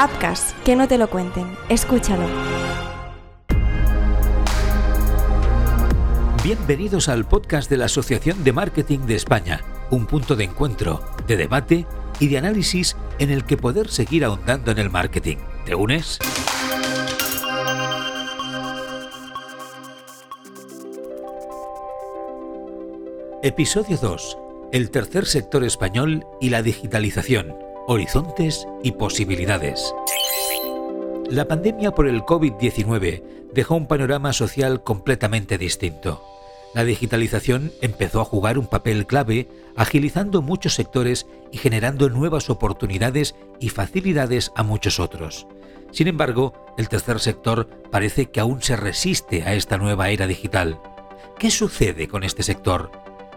Apcas, que no te lo cuenten. Escúchalo. Bienvenidos al podcast de la Asociación de Marketing de España, un punto de encuentro, de debate y de análisis en el que poder seguir ahondando en el marketing. ¿Te unes? Episodio 2. El tercer sector español y la digitalización. Horizontes y posibilidades. La pandemia por el COVID-19 dejó un panorama social completamente distinto. La digitalización empezó a jugar un papel clave, agilizando muchos sectores y generando nuevas oportunidades y facilidades a muchos otros. Sin embargo, el tercer sector parece que aún se resiste a esta nueva era digital. ¿Qué sucede con este sector?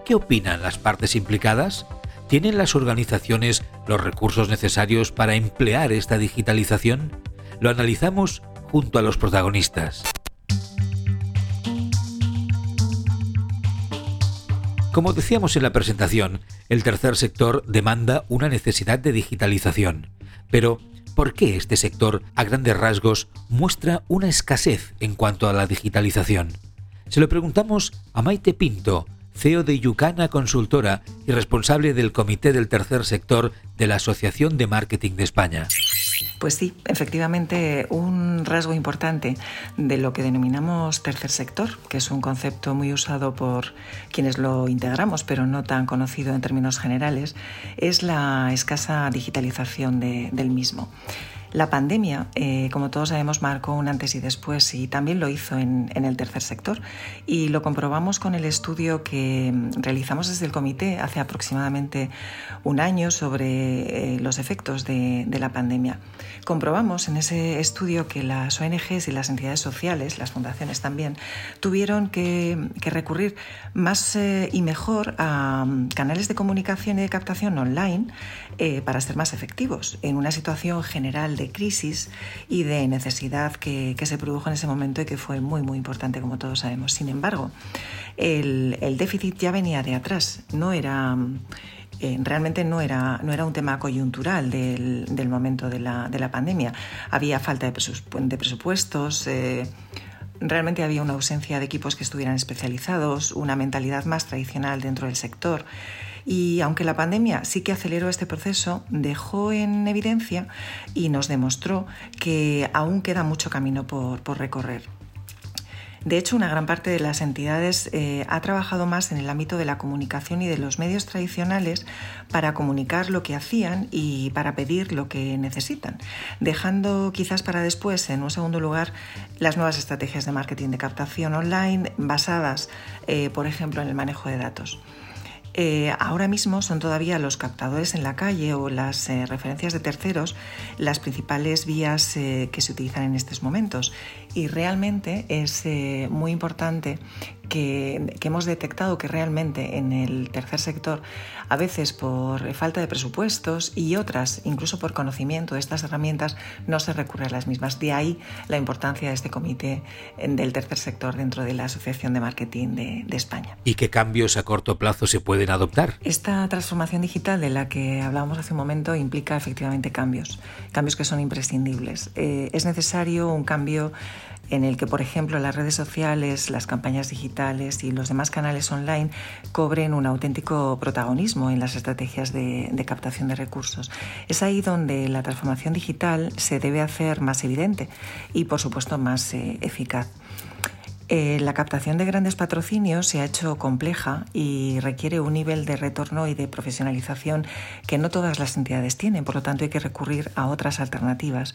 ¿Qué opinan las partes implicadas? ¿Tienen las organizaciones los recursos necesarios para emplear esta digitalización? Lo analizamos junto a los protagonistas. Como decíamos en la presentación, el tercer sector demanda una necesidad de digitalización. Pero, ¿por qué este sector, a grandes rasgos, muestra una escasez en cuanto a la digitalización? Se lo preguntamos a Maite Pinto, CEO de Yucana Consultora y responsable del Comité del Tercer Sector de la Asociación de Marketing de España. Pues sí, efectivamente, un rasgo importante de lo que denominamos tercer sector, que es un concepto muy usado por quienes lo integramos, pero no tan conocido en términos generales, es la escasa digitalización del mismo. La pandemia, eh, como todos sabemos, marcó un antes y después y también lo hizo en, el tercer sector. Y lo comprobamos con el estudio que mm, realizamos desde el comité hace aproximadamente un año sobre eh, los efectos de, la pandemia. Comprobamos en ese estudio que las ONGs y las entidades sociales, las fundaciones también, tuvieron que, recurrir más eh, y mejor a mm, canales de comunicación y de captación online para ser más efectivos en una situación general de crisis y de necesidad que, se produjo en ese momento y que fue muy, muy importante, como todos sabemos. Sin embargo, el, déficit ya venía de atrás, no era... Eh, realmente no era, no era un tema coyuntural del, momento de la, pandemia. Había falta de, presupuestos, eh, realmente había una ausencia de equipos que estuvieran especializados, una mentalidad más tradicional dentro del sector. Y aunque la pandemia sí que aceleró este proceso, dejó en evidencia y nos demostró que aún queda mucho camino por, recorrer. De hecho, una gran parte de las entidades eh, ha trabajado más en el ámbito de la comunicación y de los medios tradicionales para comunicar lo que hacían y para pedir lo que necesitan, dejando quizás para después, en un segundo lugar, las nuevas estrategias de marketing de captación online basadas, eh, por ejemplo, en el manejo de datos. Eh, ahora mismo son todavía los captadores en la calle o las eh, referencias de terceros las principales vías eh, que se utilizan en estos momentos. Y realmente es muy importante que, hemos detectado que realmente en el tercer sector, a veces por falta de presupuestos y otras, incluso por conocimiento de estas herramientas, no se recurre a las mismas. De ahí la importancia de este comité del tercer sector dentro de la Asociación de Marketing de, España. ¿Y qué cambios a corto plazo se pueden adoptar? Esta transformación digital de la que hablábamos hace un momento implica efectivamente cambios, cambios que son imprescindibles. Eh, es necesario un cambio en el que, por ejemplo, las redes sociales, las campañas digitales y los demás canales online cobren un auténtico protagonismo en las estrategias de, captación de recursos. Es ahí donde la transformación digital se debe hacer más evidente y, por supuesto, más eh, eficaz. Eh, la captación de grandes patrocinios se ha hecho compleja y requiere un nivel de retorno y de profesionalización que no todas las entidades tienen, por lo tanto hay que recurrir a otras alternativas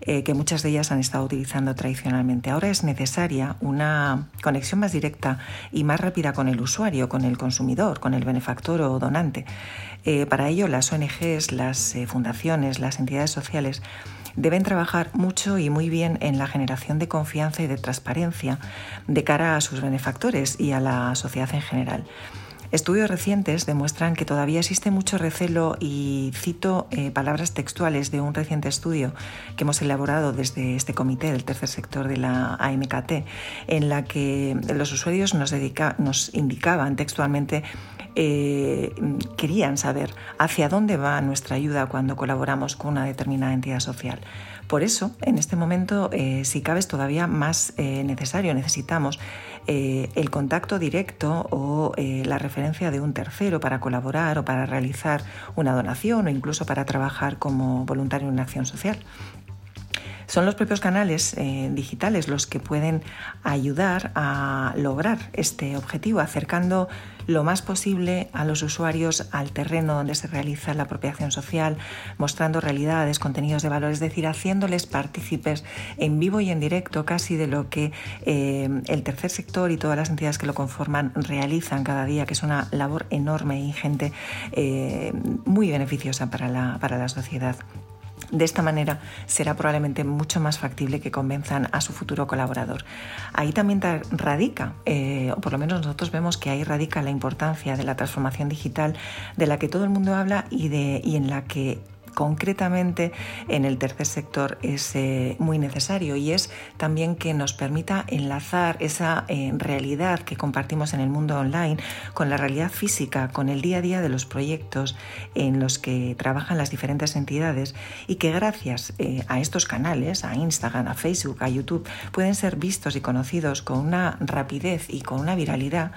eh, que muchas de ellas han estado utilizando tradicionalmente. Ahora es necesaria una conexión más directa y más rápida con el usuario, con el consumidor, con el benefactor o donante. Eh, para ello las ONGs, las fundaciones, las entidades sociales deben trabajar mucho y muy bien en la generación de confianza y de transparencia de cara a sus benefactores y a la sociedad en general. Estudios recientes demuestran que todavía existe mucho recelo y cito eh, palabras textuales de un reciente estudio que hemos elaborado desde este comité del tercer sector de la AMKT, en la que los usuarios nos, nos indicaban textualmente eh, querían saber hacia dónde va nuestra ayuda cuando colaboramos con una determinada entidad social. Por eso, en este momento, eh, si cabe, es todavía más eh, necesario, necesitamos el contacto directo o la referencia de un tercero para colaborar o para realizar una donación o incluso para trabajar como voluntario en una acción social. Son los propios canales eh, digitales los que pueden ayudar a lograr este objetivo, acercando lo más posible a los usuarios al terreno donde se realiza la apropiación social, mostrando realidades, contenidos de valor, es decir, haciéndoles partícipes en vivo y en directo casi de lo que eh, el tercer sector y todas las entidades que lo conforman realizan cada día, que es una labor enorme e ingente, eh, muy beneficiosa para la, para la sociedad. De esta manera será probablemente mucho más factible que convenzan a su futuro colaborador. Ahí también radica, eh, o por lo menos nosotros vemos que ahí radica la importancia de la transformación digital de la que todo el mundo habla y, de, y en la que concretamente en el tercer sector es eh, muy necesario y es también que nos permita enlazar esa eh, realidad que compartimos en el mundo online con la realidad física, con el día a día de los proyectos en los que trabajan las diferentes entidades y que gracias eh, a estos canales, a Instagram, a Facebook, a YouTube, pueden ser vistos y conocidos con una rapidez y con una viralidad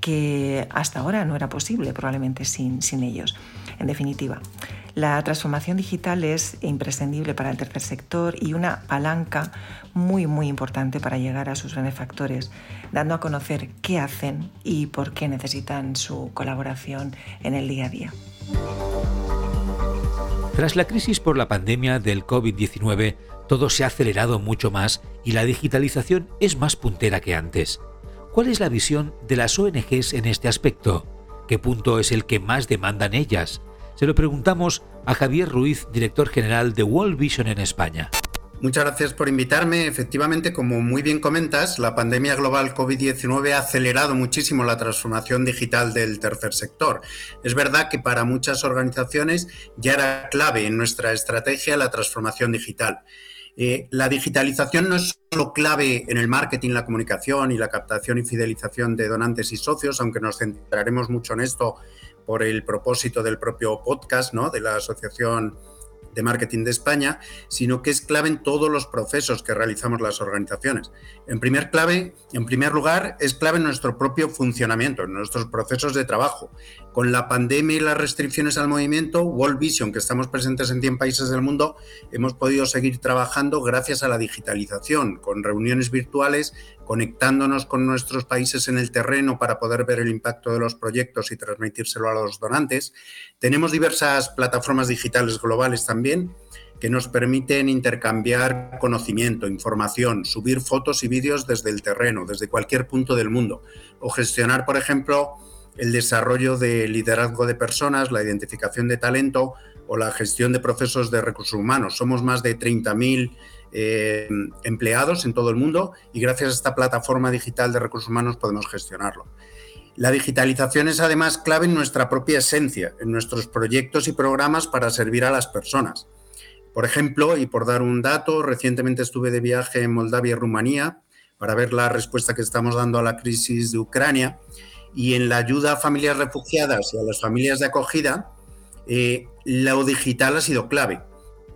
que hasta ahora no era posible probablemente sin, sin ellos. En definitiva, la transformación digital es imprescindible para el tercer sector y una palanca muy, muy importante para llegar a sus benefactores, dando a conocer qué hacen y por qué necesitan su colaboración en el día a día. Tras la crisis por la pandemia del COVID-19, todo se ha acelerado mucho más y la digitalización es más puntera que antes. ¿Cuál es la visión de las ONGs en este aspecto? ¿Qué punto es el que más demandan ellas? Se lo preguntamos a Javier Ruiz, director general de World Vision en España. Muchas gracias por invitarme. Efectivamente, como muy bien comentas, la pandemia global COVID-19 ha acelerado muchísimo la transformación digital del tercer sector. Es verdad que para muchas organizaciones ya era clave en nuestra estrategia la transformación digital. Eh, la digitalización no es solo clave en el marketing, la comunicación y la captación y fidelización de donantes y socios, aunque nos centraremos mucho en esto por el propósito del propio podcast, ¿no? De la Asociación de Marketing de España, sino que es clave en todos los procesos que realizamos las organizaciones. En primer, clave, en primer lugar, es clave en nuestro propio funcionamiento, en nuestros procesos de trabajo. Con la pandemia y las restricciones al movimiento, World Vision, que estamos presentes en 100 países del mundo, hemos podido seguir trabajando gracias a la digitalización, con reuniones virtuales, conectándonos con nuestros países en el terreno para poder ver el impacto de los proyectos y transmitírselo a los donantes. Tenemos diversas plataformas digitales globales también que nos permiten intercambiar conocimiento, información, subir fotos y vídeos desde el terreno, desde cualquier punto del mundo, o gestionar, por ejemplo, el desarrollo de liderazgo de personas, la identificación de talento o la gestión de procesos de recursos humanos. Somos más de 30.000 eh, empleados en todo el mundo y gracias a esta plataforma digital de recursos humanos podemos gestionarlo. La digitalización es además clave en nuestra propia esencia, en nuestros proyectos y programas para servir a las personas. Por ejemplo, y por dar un dato, recientemente estuve de viaje en Moldavia y Rumanía para ver la respuesta que estamos dando a la crisis de Ucrania y en la ayuda a familias refugiadas y a las familias de acogida, eh, lo digital ha sido clave.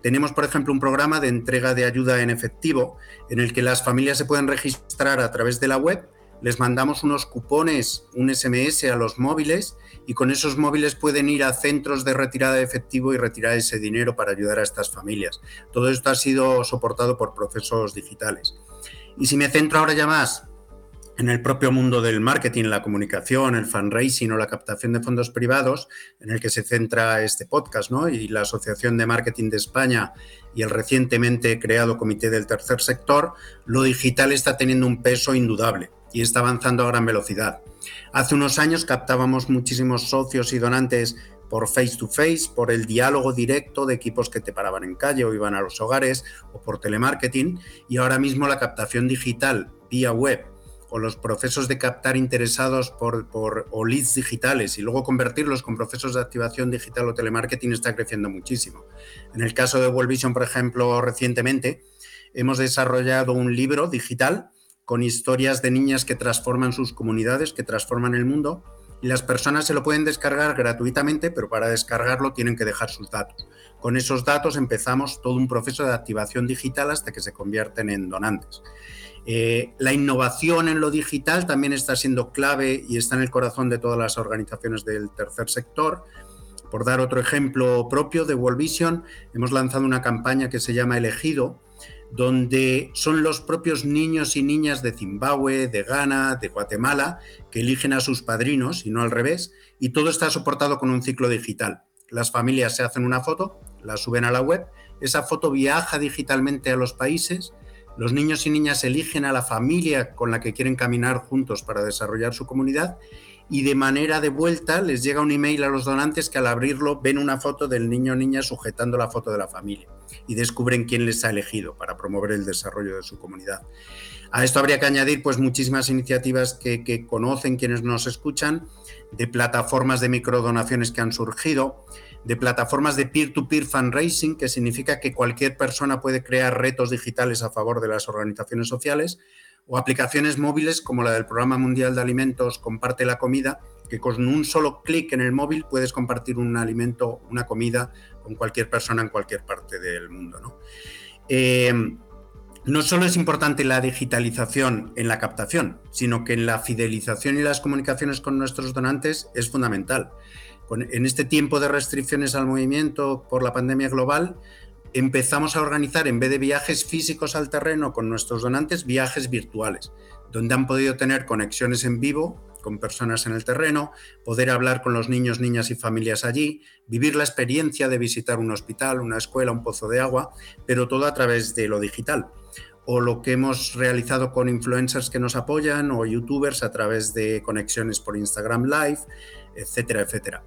Tenemos, por ejemplo, un programa de entrega de ayuda en efectivo en el que las familias se pueden registrar a través de la web, les mandamos unos cupones, un SMS a los móviles y con esos móviles pueden ir a centros de retirada de efectivo y retirar ese dinero para ayudar a estas familias. Todo esto ha sido soportado por procesos digitales. Y si me centro ahora ya más en el propio mundo del marketing, la comunicación, el fundraising o la captación de fondos privados, en el que se centra este podcast. Y la Asociación de Marketing de España y el recientemente creado Comité del Tercer Sector, lo digital está teniendo un peso indudable y está avanzando a gran velocidad. Hace unos años captábamos muchísimos socios y donantes por face to face, por el diálogo directo de equipos que te paraban en calle o iban a los hogares o por telemarketing y ahora mismo la captación digital vía web o los procesos de captar interesados por, por, o leads digitales y luego convertirlos con procesos de activación digital o telemarketing está creciendo muchísimo. En el caso de World Vision, por ejemplo, recientemente hemos desarrollado un libro digital con historias de niñas que transforman sus comunidades, que transforman el mundo las personas se lo pueden descargar gratuitamente, pero para descargarlo tienen que dejar sus datos. Con esos datos empezamos todo un proceso de activación digital hasta que se convierten en donantes. Eh, la innovación en lo digital también está siendo clave y está en el corazón de todas las organizaciones del tercer sector. Por dar otro ejemplo propio de World Vision, hemos lanzado una campaña que se llama Elegido, donde son los propios niños y niñas de Zimbabue, de Ghana, de Guatemala, que eligen a sus padrinos y no al revés, y todo está soportado con un ciclo digital. Las familias se hacen una foto, la suben a la web, esa foto viaja digitalmente a los países, los niños y niñas eligen a la familia con la que quieren caminar juntos para desarrollar su comunidad y de manera de vuelta les llega un email a los donantes que al abrirlo ven una foto del niño o niña sujetando la foto de la familia y descubren quién les ha elegido para promover el desarrollo de su comunidad. A esto habría que añadir pues muchísimas iniciativas que, conocen quienes nos escuchan, de plataformas de microdonaciones que han surgido, de plataformas de peer-to-peer fundraising, que significa que cualquier persona puede crear retos digitales a favor de las organizaciones sociales, o aplicaciones móviles como la del Programa Mundial de Alimentos Comparte la Comida, que con un solo clic en el móvil puedes compartir un alimento, una comida con cualquier persona en cualquier parte del mundo. ¿no? Eh, no solo es importante la digitalización en la captación, sino que en la fidelización y las comunicaciones con nuestros donantes es fundamental en este tiempo de restricciones al movimiento por la pandemia global, empezamos a organizar, en vez de viajes físicos al terreno con nuestros donantes, viajes virtuales, donde han podido tener conexiones en vivo con personas en el terreno, poder hablar con los niños, niñas y familias allí, vivir la experiencia de visitar un hospital, una escuela, un pozo de agua, pero todo a través de lo digital. O lo que hemos realizado con influencers que nos apoyan o youtubers a través de conexiones por Instagram Live, etcétera, etcétera.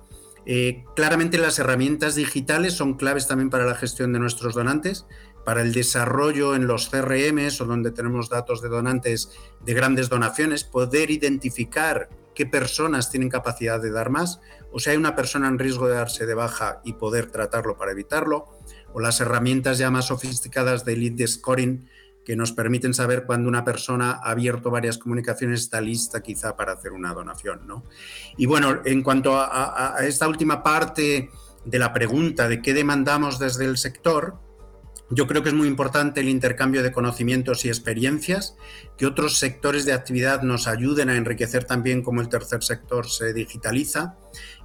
Eh, claramente las herramientas digitales son claves también para la gestión de nuestros donantes, para el desarrollo en los CRMs o donde tenemos datos de donantes de grandes donaciones, poder identificar qué personas tienen capacidad de dar más, o si hay una persona en riesgo de darse de baja y poder tratarlo para evitarlo, o las herramientas ya más sofisticadas de lead scoring que nos permiten saber cuándo una persona ha abierto varias comunicaciones, está lista quizá para hacer una donación. ¿no? Y bueno, en cuanto a, esta última parte de la pregunta de qué demandamos desde el sector, yo creo que es muy importante el intercambio de conocimientos y experiencias, que otros sectores de actividad nos ayuden a enriquecer también cómo el tercer sector se digitaliza.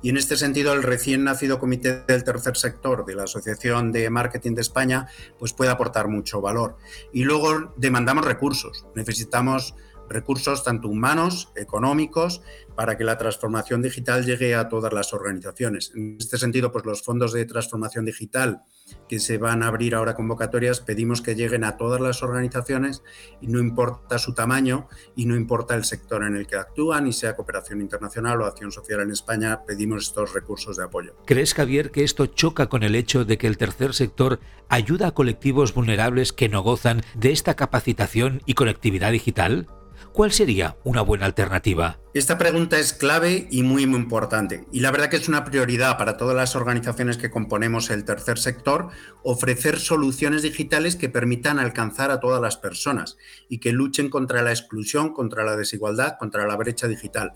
Y en este sentido, el recién nacido Comité del Tercer Sector de la Asociación de Marketing de España pues puede aportar mucho valor. Y luego demandamos recursos. Necesitamos recursos tanto humanos, económicos, para que la transformación digital llegue a todas las organizaciones. En este sentido, pues los fondos de transformación digital que se van a abrir ahora convocatorias, pedimos que lleguen a todas las organizaciones y no importa su tamaño y no importa el sector en el que actúan, y sea cooperación internacional o acción social en España, pedimos estos recursos de apoyo. ¿Crees, Javier, que esto choca con el hecho de que el tercer sector ayuda a colectivos vulnerables que no gozan de esta capacitación y conectividad digital? ¿Cuál sería una buena alternativa? Esta pregunta es clave y muy, muy importante. Y la verdad que es una prioridad para todas las organizaciones que componemos el tercer sector, ofrecer soluciones digitales que permitan alcanzar a todas las personas y que luchen contra la exclusión, contra la desigualdad, contra la brecha digital.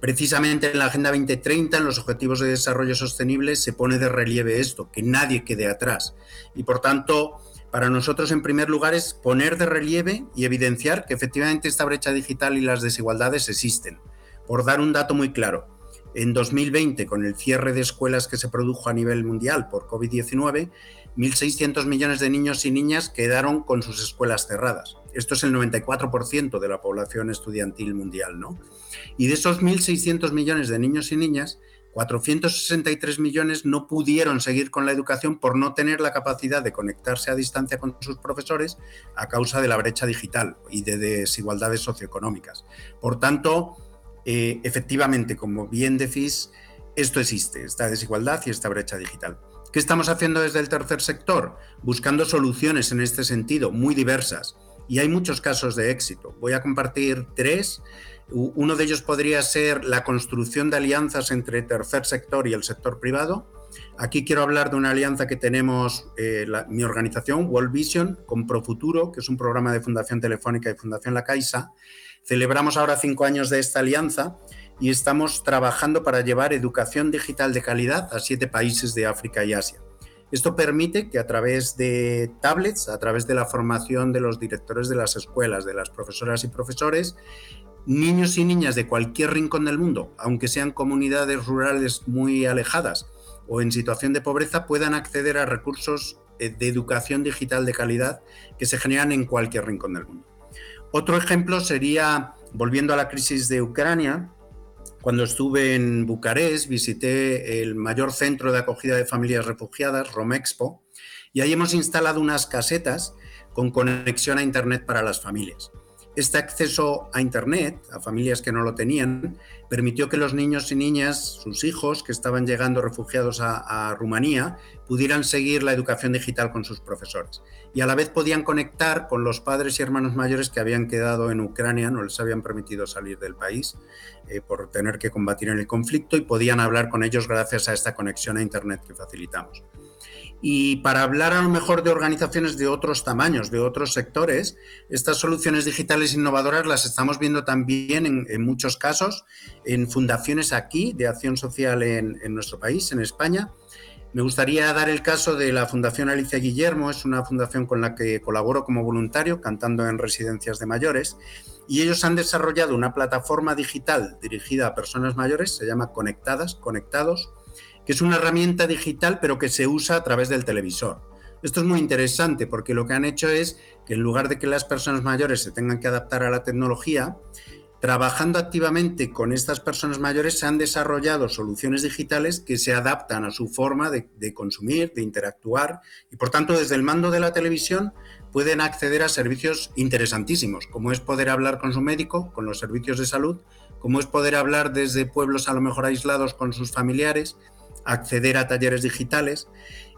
Precisamente en la Agenda 2030, en los Objetivos de Desarrollo Sostenible, se pone de relieve esto, que nadie quede atrás. Y por tanto, para nosotros, en primer lugar, es poner de relieve y evidenciar que efectivamente esta brecha digital y las desigualdades existen. Por dar un dato muy claro, en 2020, con el cierre de escuelas que se produjo a nivel mundial por COVID-19, 1.600 millones de niños y niñas quedaron con sus escuelas cerradas. Esto es el 94% de la población estudiantil mundial, ¿no? Y de esos 1.600 millones de niños y niñas, 463 millones no pudieron seguir con la educación por no tener la capacidad de conectarse a distancia con sus profesores a causa de la brecha digital y de desigualdades socioeconómicas. Por tanto, eh, efectivamente, como bien decís, esto existe, esta desigualdad y esta brecha digital. ¿Qué estamos haciendo desde el tercer sector? Buscando soluciones en este sentido, muy diversas. Y hay muchos casos de éxito. Voy a compartir tres uno de ellos podría ser la construcción de alianzas entre tercer sector y el sector privado. Aquí quiero hablar de una alianza que tenemos eh, mi organización, World Vision, con Profuturo, que es un programa de Fundación Telefónica y Fundación La Caixa. Celebramos ahora cinco años de esta alianza y estamos trabajando para llevar educación digital de calidad a siete países de África y Asia. Esto permite que a través de tablets, a través de la formación de los directores de las escuelas, de las profesoras y profesores, niños y niñas de cualquier rincón del mundo, aunque sean comunidades rurales muy alejadas o en situación de pobreza, puedan acceder a recursos eh, de educación digital de calidad que se generan en cualquier rincón del mundo. Otro ejemplo sería, volviendo a la crisis de Ucrania, cuando estuve en Bucarest visité el mayor centro de acogida de familias refugiadas, Romexpo, y ahí hemos instalado unas casetas con conexión a Internet para las familias. Este acceso a Internet, a familias que no lo tenían, permitió que los niños y niñas, sus hijos que estaban llegando refugiados a, Rumanía, pudieran seguir la educación digital con sus profesores. Y a la vez podían conectar con los padres y hermanos mayores que habían quedado en Ucrania, no les habían permitido salir del país eh, por tener que combatir en el conflicto y podían hablar con ellos gracias a esta conexión a Internet que facilitamos. Y para hablar a lo mejor de organizaciones de otros tamaños, de otros sectores, estas soluciones digitales innovadoras las estamos viendo también en, muchos casos en fundaciones aquí de acción social en, en, nuestro país, en España. Me gustaría dar el caso de la Fundación Alicia Guillermo, es una fundación con la que colaboro como voluntario cantando en residencias de mayores y ellos han desarrollado una plataforma digital dirigida a personas mayores, se llama Conectadas, Conectados, que es una herramienta digital pero que se usa a través del televisor. Esto es muy interesante porque lo que han hecho es que en lugar de que las personas mayores se tengan que adaptar a la tecnología, trabajando activamente con estas personas mayores se han desarrollado soluciones digitales que se adaptan a su forma de, consumir, de interactuar y por tanto desde el mando de la televisión pueden acceder a servicios interesantísimos, como es poder hablar con su médico, con los servicios de salud, como es poder hablar desde pueblos a lo mejor aislados con sus familiares, acceder a talleres digitales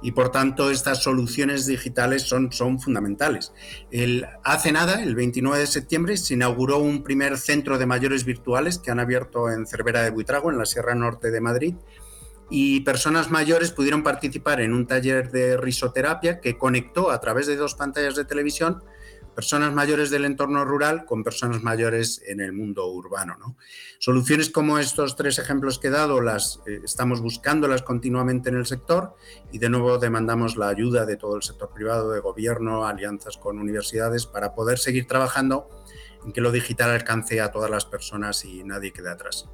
y por tanto estas soluciones digitales son, son fundamentales. El, hace nada, el 29 de septiembre, se inauguró un primer centro de mayores virtuales que han abierto en Cervera de Buitrago, en la Sierra Norte de Madrid, y personas mayores pudieron participar en un taller de risoterapia que conectó a través de dos pantallas de televisión personas mayores del entorno rural con personas mayores en el mundo urbano. ¿no? Soluciones como estos tres ejemplos que he dado las eh, estamos buscándolas continuamente en el sector y de nuevo demandamos la ayuda de todo el sector privado, de gobierno, alianzas con universidades para poder seguir trabajando en que lo digital alcance a todas las personas y nadie quede atrás.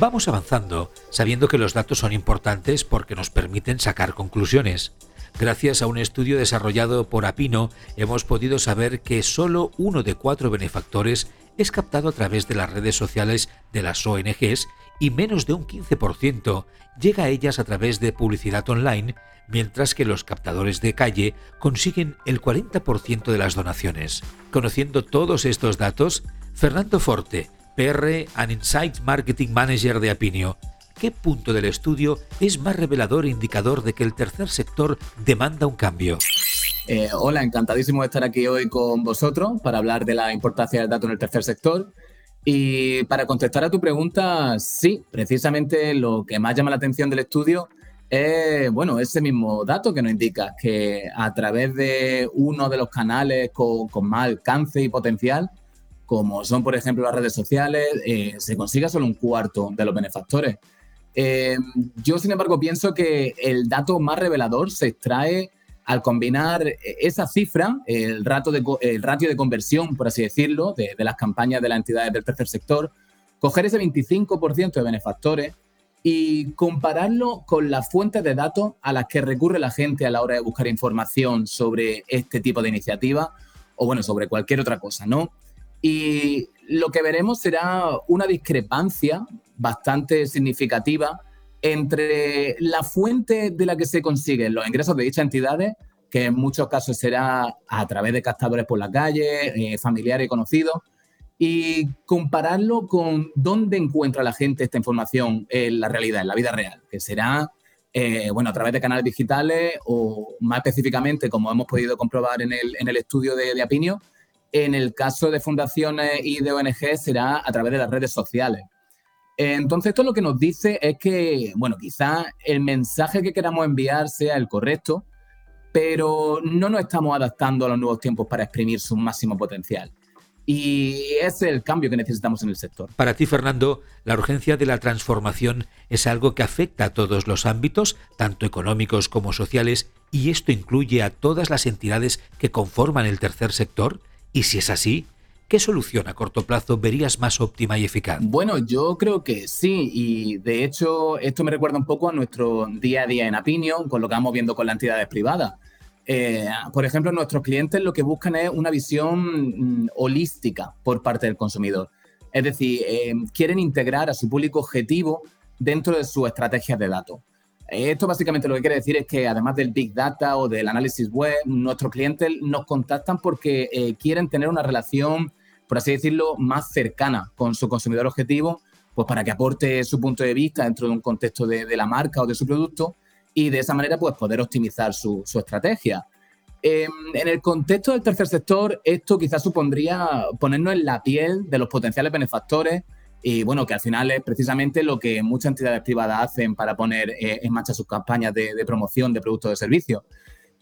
Vamos avanzando, sabiendo que los datos son importantes porque nos permiten sacar conclusiones. Gracias a un estudio desarrollado por Apino, hemos podido saber que solo uno de cuatro benefactores es captado a través de las redes sociales de las ONGs y menos de un 15% llega a ellas a través de publicidad online, mientras que los captadores de calle consiguen el 40% de las donaciones. Conociendo todos estos datos, Fernando Forte, PR and Insight Marketing Manager de Apinio. ¿Qué punto del estudio es más revelador e indicador de que el tercer sector demanda un cambio? Eh, hola, encantadísimo de estar aquí hoy con vosotros para hablar de la importancia del dato en el tercer sector. Y para contestar a tu pregunta, sí, precisamente lo que más llama la atención del estudio es, bueno, ese mismo dato que nos indica que a través de uno de los canales con, con más alcance y potencial, como son, por ejemplo, las redes sociales, eh, se consiga solo un cuarto de los benefactores. Eh, yo, sin embargo, pienso que el dato más revelador se extrae al combinar esa cifra, el, ratio de conversión, por así decirlo, de, las campañas de las entidades del tercer sector, coger ese 25% de benefactores y compararlo con las fuentes de datos a las que recurre la gente a la hora de buscar información sobre este tipo de iniciativa o, bueno, sobre cualquier otra cosa, ¿no? Y lo que veremos será una discrepancia bastante significativa entre la fuente de la que se consiguen los ingresos de dichas entidades, que en muchos casos será a través de captadores por la calle, eh, familiares y conocidos, y compararlo con dónde encuentra la gente esta información en la realidad, en la vida real, que será eh, bueno, a través de canales digitales o más específicamente, como hemos podido comprobar en el, estudio de, de Apinio, en el caso de fundaciones y de ONG será a través de las redes sociales. Entonces, esto lo que nos dice es que, bueno, quizá el mensaje que queramos enviar sea el correcto, pero no nos estamos adaptando a los nuevos tiempos para exprimir su máximo potencial. Y es el cambio que necesitamos en el sector. Para ti, Fernando, la urgencia de la transformación es algo que afecta a todos los ámbitos, tanto económicos como sociales, y esto incluye a todas las entidades que conforman el tercer sector. Y si es así, ¿qué solución a corto plazo verías más óptima y eficaz? Bueno, yo creo que sí, y de hecho esto me recuerda un poco a nuestro día a día en Apinion, con lo que vamos viendo con las entidades privadas. Eh, por ejemplo, nuestros clientes lo que buscan es una visión mm, holística por parte del consumidor. Es decir, eh, quieren integrar a su público objetivo dentro de su estrategia de datos. Esto básicamente lo que quiere decir es que además del Big Data o del análisis web, nuestros clientes nos contactan porque eh, quieren tener una relación, por así decirlo, más cercana con su consumidor objetivo, pues para que aporte su punto de vista dentro de un contexto de la marca o de su producto y de esa manera pues poder optimizar su, estrategia. Em, en el contexto del tercer sector, esto quizás supondría ponernos en la piel de los potenciales benefactores y bueno, que al final es precisamente lo que muchas entidades privadas hacen para poner eh, en marcha sus campañas de, promoción de productos o de servicios.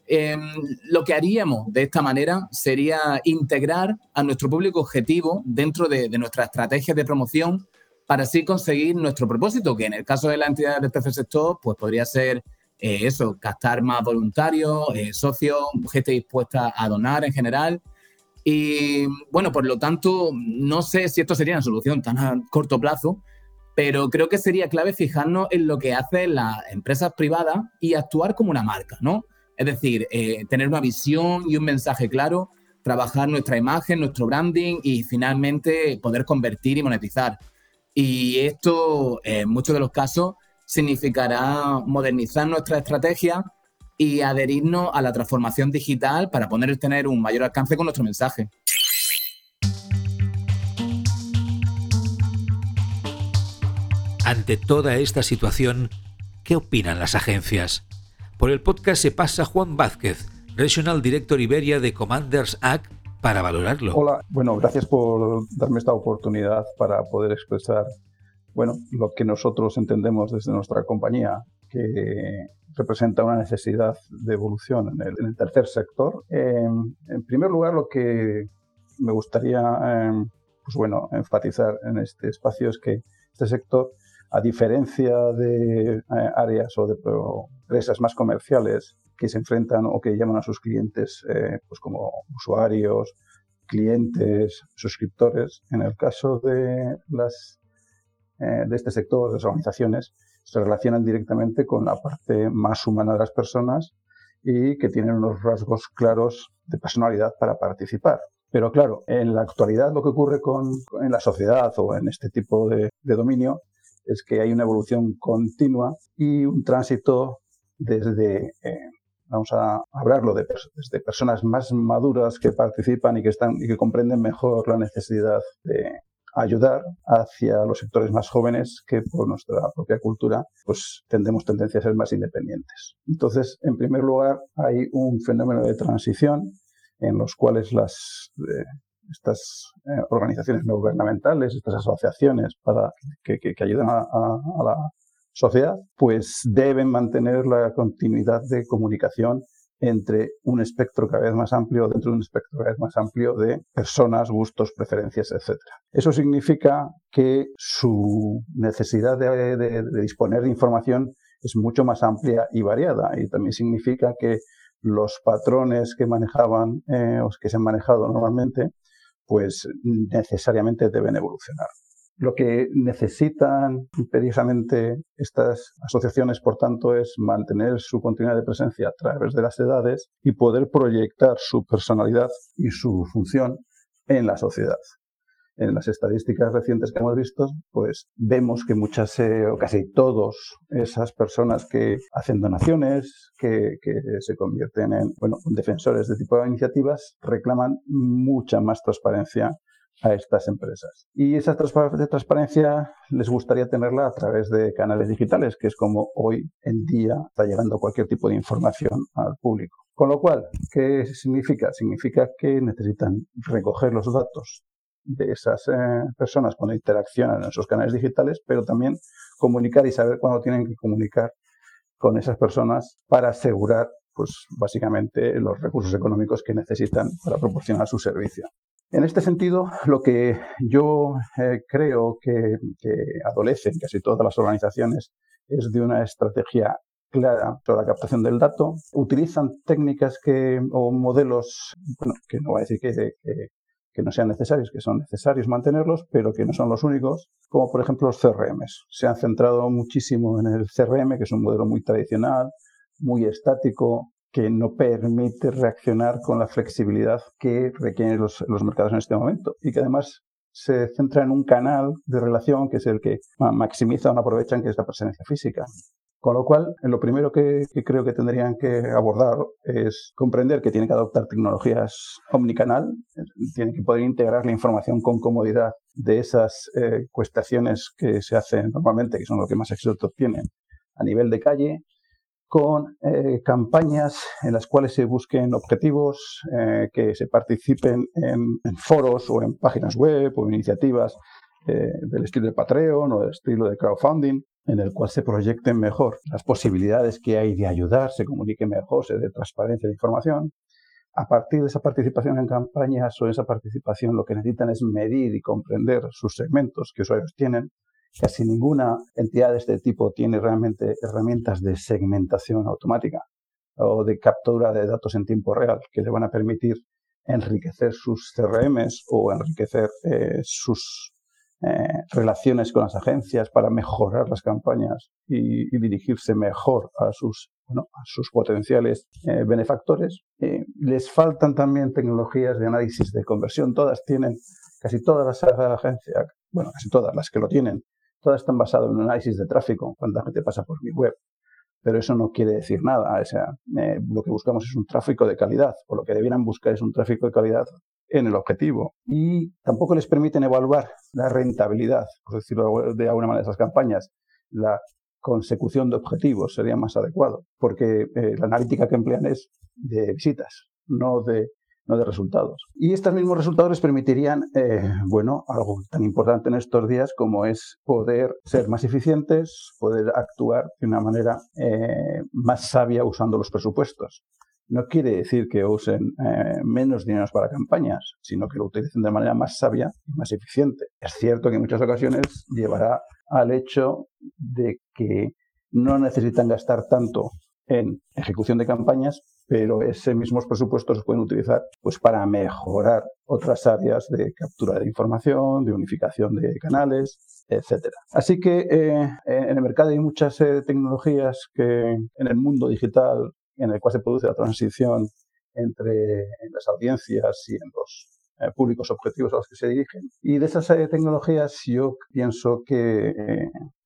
Em, lo que haríamos de esta manera sería integrar a nuestro público objetivo dentro de, nuestra estrategia de promoción para así conseguir nuestro propósito, que en el caso de la entidad del tercer sector, pues podría ser eh, eso, captar más voluntarios, eh, socios, gente dispuesta a donar en general. Y bueno, por lo tanto, no sé si esto sería una solución tan a corto plazo, pero creo que sería clave fijarnos en lo que hacen las empresas privadas y actuar como una marca, ¿no? Es decir, eh, tener una visión y un mensaje claro, trabajar nuestra imagen, nuestro branding y finalmente poder convertir y monetizar. Y esto, en muchos de los casos, significará modernizar nuestra estrategia y adherirnos a la transformación digital para poder tener un mayor alcance con nuestro mensaje. Ante toda esta situación, ¿qué opinan las agencias? Por el podcast se pasa Juan Vázquez, Regional Director Iberia de Commanders Act, para valorarlo. Hola, bueno, gracias por darme esta oportunidad para poder expresar bueno, lo que nosotros entendemos desde nuestra compañía, que representa una necesidad de evolución en el, tercer sector. en primer lugar, lo que me gustaría em, pues bueno, enfatizar en este espacio es que este sector, a diferencia de eh, áreas o de empresas más comerciales que se enfrentan o que llaman a sus clientes eh, pues como usuarios, clientes, suscriptores, en el caso de las eh, de este sector, de las organizaciones, se relacionan directamente con la parte más humana de las personas y que tienen unos rasgos claros de personalidad para participar. Pero claro, en la actualidad lo que ocurre con, en la sociedad o en este tipo de, dominio es que hay una evolución continua y un tránsito desde, eh, vamos a hablarlo, de, desde personas más maduras que participan y que, están, y que comprenden mejor la necesidad de, ayudar hacia los sectores más jóvenes que por nuestra propia cultura pues tendemos tendencia a ser más independientes. Entonces, en primer lugar, hay un fenómeno de transición en los cuales las eh, estas eh, organizaciones no gubernamentales, estas asociaciones para que, que, ayuden a, a, la sociedad, pues deben mantener la continuidad de comunicación entre un espectro cada vez más amplio, dentro de un espectro cada vez más amplio de personas, gustos, preferencias, etc. Eso significa que su necesidad de, disponer de información es mucho más amplia y variada y también significa que los patrones que manejaban eh, o que se han manejado normalmente pues necesariamente deben evolucionar. Lo que necesitan imperiosamente estas asociaciones, por tanto, es mantener su continuidad de presencia a través de las edades y poder proyectar su personalidad y su función en la sociedad. En las estadísticas recientes que hemos visto, pues vemos que muchas eh, o casi todos esas personas que hacen donaciones, que, que se convierten en bueno, defensores de tipo de iniciativas, reclaman mucha más transparencia a estas empresas. Y esa transparencia les gustaría tenerla a través de canales digitales, que es como hoy en día está llegando cualquier tipo de información al público. Con lo cual, ¿qué significa? Significa que necesitan recoger los datos de esas eh, personas cuando interaccionan en esos canales digitales, pero también comunicar y saber cuándo tienen que comunicar con esas personas para asegurar pues básicamente los recursos económicos que necesitan para proporcionar su servicio. En este sentido, lo que yo eh, creo que, que adolecen casi todas las organizaciones es de una estrategia clara sobre la captación del dato. Utilizan técnicas que, o modelos, bueno, que no voy a decir que, que, no sean necesarios, que son necesarios mantenerlos, pero que no son los únicos, como por ejemplo los CRMs. Se han centrado muchísimo en el CRM, que es un modelo muy tradicional, muy estático, que no permite reaccionar con la flexibilidad que requieren los, los mercados en este momento y que además se centra en un canal de relación que es el que maximiza o aprovechan, que es la presencia física. Con lo cual, lo primero que, creo que tendrían que abordar es comprender que tienen que adoptar tecnologías omnicanal, tienen que poder integrar la información con comodidad de esas eh, cuestaciones que se hacen normalmente, que son lo que más éxito tienen a nivel de calle, con eh, campañas en las cuales se busquen objetivos, eh, que se participen en, foros o en páginas web o iniciativas del estilo de Patreon o del estilo de crowdfunding, en el cual se proyecten mejor las posibilidades que hay de ayudar, se comunique mejor, se dé transparencia de información. A partir de esa participación en campañas o esa participación, lo que necesitan es medir y comprender sus segmentos que usuarios tienen. Casi ninguna entidad de este tipo tiene realmente herramientas de segmentación automática o de captura de datos en tiempo real que le van a permitir enriquecer sus CRMs o enriquecer eh, sus eh, relaciones con las agencias para mejorar las campañas y, dirigirse mejor a sus, bueno, a sus potenciales eh, benefactores. Les faltan también tecnologías de análisis de conversión. Todas tienen, casi todas las agencias, bueno, casi todas las que lo tienen, todas están basadas en un análisis de tráfico. Cuánta gente pasa por mi web. Pero eso no quiere decir nada. Sea, lo que buscamos es un tráfico de calidad, o lo que debieran buscar es un tráfico de calidad en el objetivo y tampoco les permiten evaluar la rentabilidad, por decirlo de alguna manera, de esas campañas. La consecución de objetivos sería más adecuado, porque eh, la analítica que emplean es de visitas, no de, no de resultados. Y estos mismos resultados les permitirían, eh, bueno, algo tan importante en estos días como es poder ser más eficientes, poder actuar de una manera eh, más sabia usando los presupuestos no quiere decir que usen eh, menos dinero para campañas, sino que lo utilicen de manera más sabia y más eficiente. Es cierto que en muchas ocasiones llevará al hecho de que no necesitan gastar tanto en ejecución de campañas, pero ese mismos presupuestos se pueden utilizar pues, para mejorar otras áreas de captura de información, de unificación de canales, etc. Así que eh, en el mercado hay muchas eh, tecnologías que en el mundo digital en el cual se produce la transición entre las audiencias y en los eh, públicos objetivos a los que se dirigen. Y de esas tecnologías yo pienso que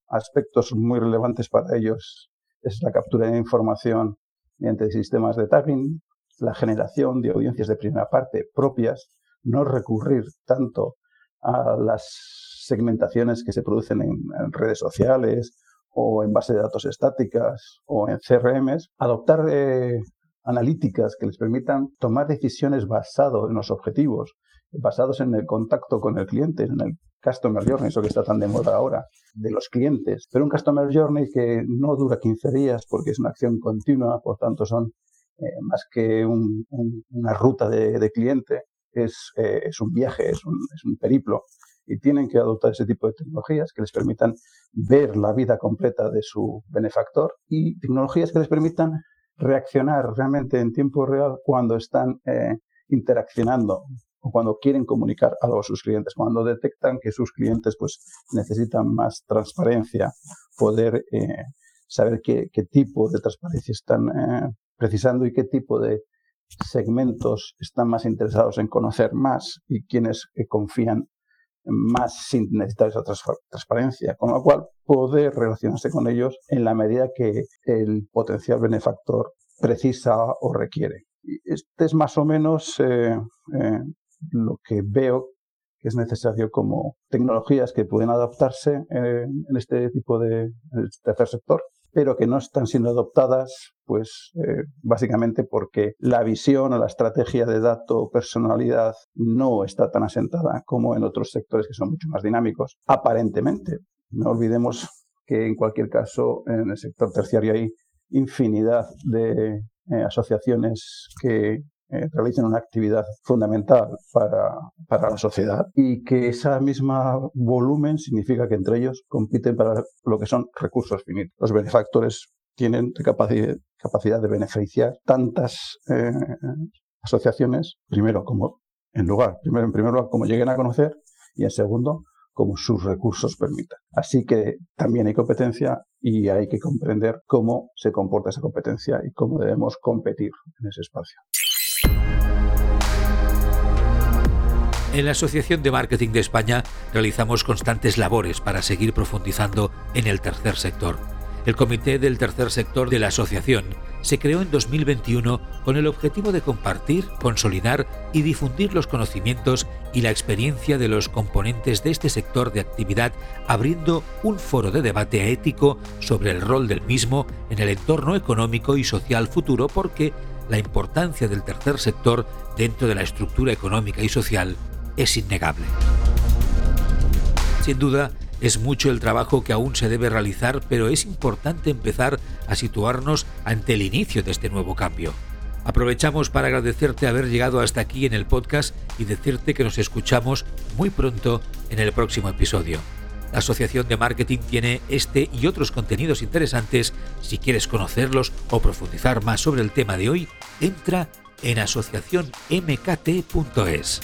aspectos muy relevantes para ellos es la captura de información mediante sistemas de tagging, la generación de audiencias de primera parte propias, no recurrir tanto a las segmentaciones que se producen en redes sociales o en base de datos estáticas o en CRMs, adoptar eh, analíticas que les permitan tomar decisiones basadas en los objetivos, basados en el contacto con el cliente, en el Customer Journey, eso que está tan de moda ahora, de los clientes. Pero un Customer Journey que no dura 15 días porque es una acción continua, por tanto son eh, más que una ruta de, cliente, es, eh, es, un viaje, es un, es un periplo y tienen que adoptar ese tipo de tecnologías que les permitan ver la vida completa de su benefactor y tecnologías que les permitan reaccionar realmente en tiempo real cuando están eh, interaccionando o cuando quieren comunicar algo a sus clientes, cuando detectan que sus clientes pues necesitan más transparencia, poder eh, saber qué, tipo de transparencia están eh, precisando y qué tipo de segmentos están más interesados en conocer más y quienes confían más sin necesitar esa transparencia, con lo cual poder relacionarse con ellos en la medida que el potencial benefactor precisa o requiere. Este es más o menos eh, eh, lo que veo que es necesario como tecnologías que pueden adaptarse en este tipo de tercer sector pero que no están siendo adoptadas, pues eh, básicamente porque la visión o la estrategia de dato personalidad no está tan asentada como en otros sectores que son mucho más dinámicos, aparentemente. No olvidemos que en cualquier caso en el sector terciario hay infinidad de eh, asociaciones que eh, realicen una actividad fundamental para, para, la sociedad y que ese mismo volumen significa que entre ellos compiten para lo que son recursos finitos. Los benefactores tienen capacidad, capacidad de beneficiar tantas eh, asociaciones, primero como en lugar, primero en primer lugar como lleguen a conocer y en segundo como sus recursos permitan. Así que también hay competencia y hay que comprender cómo se comporta esa competencia y cómo debemos competir en ese espacio. En la Asociación de Marketing de España realizamos constantes labores para seguir profundizando en el tercer sector. El Comité del Tercer Sector de la Asociación se creó en 2021 con el objetivo de compartir, consolidar y difundir los conocimientos y la experiencia de los componentes de este sector de actividad, abriendo un foro de debate ético sobre el rol del mismo en el entorno económico y social futuro porque la importancia del tercer sector dentro de la estructura económica y social es innegable. Sin duda, es mucho el trabajo que aún se debe realizar, pero es importante empezar a situarnos ante el inicio de este nuevo cambio. Aprovechamos para agradecerte haber llegado hasta aquí en el podcast y decirte que nos escuchamos muy pronto en el próximo episodio. La Asociación de Marketing tiene este y otros contenidos interesantes. Si quieres conocerlos o profundizar más sobre el tema de hoy, entra en asociacionmkt.es.